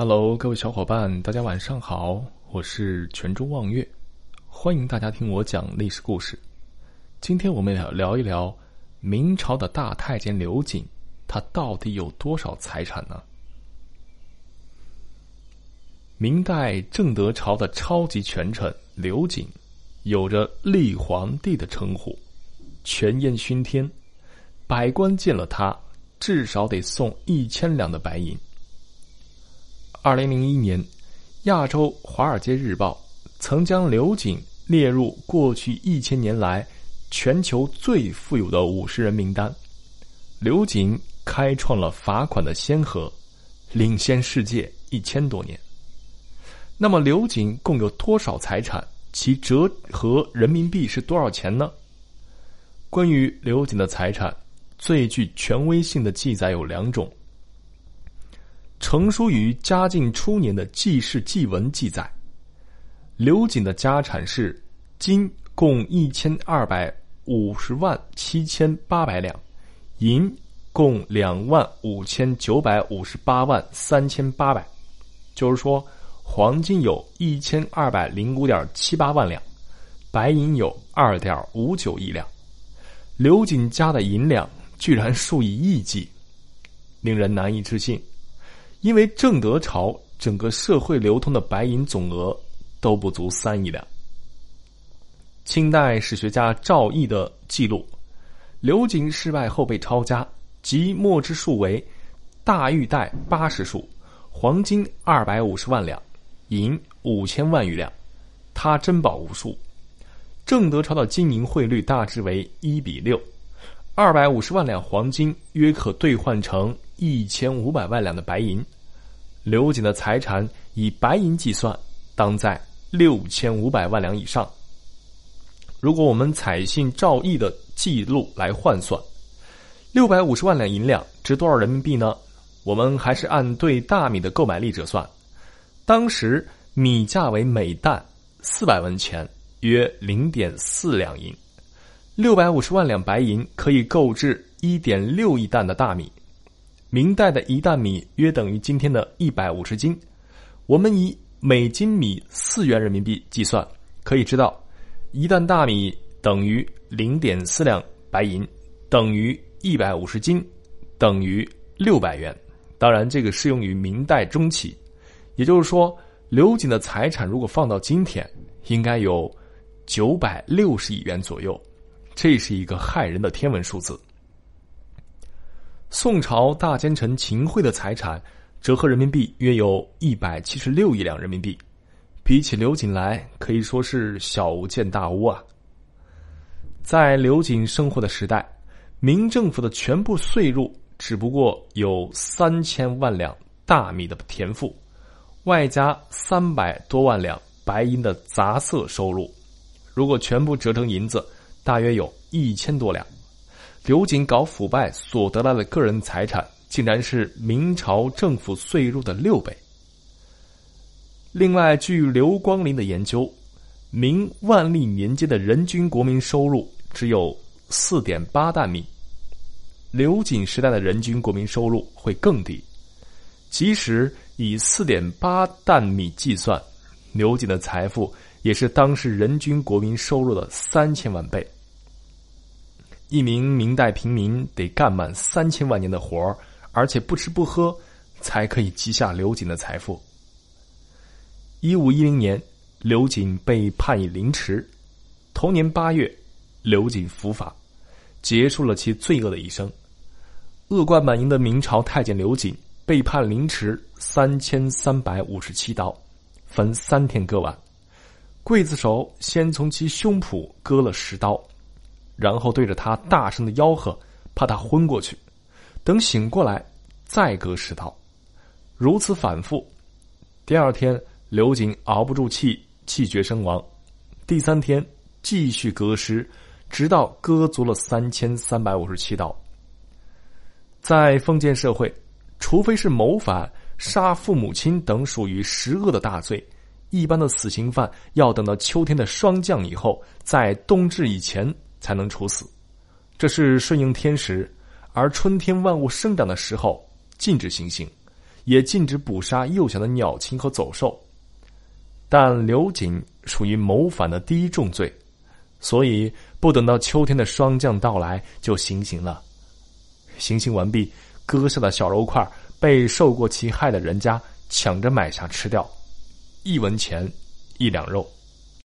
Hello，各位小伙伴，大家晚上好，我是泉州望月，欢迎大家听我讲历史故事。今天我们要聊一聊明朝的大太监刘瑾，他到底有多少财产呢？明代正德朝的超级权臣刘瑾，有着立皇帝的称呼，权焰熏天，百官见了他，至少得送一千两的白银。二零零一年，《亚洲华尔街日报》曾将刘瑾列入过去一千年来全球最富有的五十人名单。刘瑾开创了罚款的先河，领先世界一千多年。那么，刘瑾共有多少财产？其折合人民币是多少钱呢？关于刘瑾的财产，最具权威性的记载有两种。成书于嘉靖初年的《记事记文》记载，刘瑾的家产是金共一千二百五十万七千八百两，银共两万五千九百五十八万三千八百，就是说，黄金有一千二百零五点七八万两，白银有二点五九亿两。刘瑾家的银两居然数以亿计，令人难以置信。因为正德朝整个社会流通的白银总额都不足三亿两。清代史学家赵翼的记录，刘瑾失败后被抄家，即墨之数为大玉带八十束，黄金二百五十万两，银五千万余两，他珍宝无数。正德朝的金银汇率大致为一比六，二百五十万两黄金约可兑换成。一千五百万两的白银，刘瑾的财产以白银计算，当在六千五百万两以上。如果我们采信赵翼的记录来换算，六百五十万两银两值多少人民币呢？我们还是按对大米的购买力折算。当时米价为每担四百文钱，约零点四两银。六百五十万两白银可以购置一点六亿担的大米。明代的一担米约等于今天的一百五十斤，我们以每斤米四元人民币计算，可以知道，一担大米等于零点四两白银，等于一百五十斤，等于六百元。当然，这个适用于明代中期，也就是说，刘瑾的财产如果放到今天，应该有九百六十亿元左右，这是一个骇人的天文数字。宋朝大奸臣秦桧的财产折合人民币约有一百七十六亿两人民币，比起刘瑾来可以说是小巫见大巫啊。在刘瑾生活的时代，明政府的全部税入只不过有三千万两大米的田赋，外加三百多万两白银的杂色收入，如果全部折成银子，大约有一千多两。刘瑾搞腐败所得来的个人财产，竟然是明朝政府税入的六倍。另外，据刘光林的研究，明万历年间的人均国民收入只有四点八担米，刘瑾时代的人均国民收入会更低。即使以四点八担米计算，刘瑾的财富也是当时人均国民收入的三千万倍。一名明代平民得干满三千万年的活儿，而且不吃不喝，才可以积下刘瑾的财富。一五一零年，刘瑾被判以凌迟。同年八月，刘瑾伏法，结束了其罪恶的一生。恶贯满盈的明朝太监刘瑾被判凌迟三千三百五十七刀，分三天割完。刽子手先从其胸脯割了十刀。然后对着他大声的吆喝，怕他昏过去。等醒过来，再割十刀，如此反复。第二天，刘瑾熬不住气，气绝身亡。第三天，继续割尸，直到割足了三千三百五十七刀。在封建社会，除非是谋反、杀父母亲等属于十恶的大罪，一般的死刑犯要等到秋天的霜降以后，在冬至以前。才能处死，这是顺应天时，而春天万物生长的时候禁止行刑，也禁止捕杀幼小的鸟禽和走兽。但刘瑾属于谋反的第一重罪，所以不等到秋天的霜降到来就行刑了。行刑完毕，割下的小肉块被受过其害的人家抢着买下吃掉，一文钱，一两肉。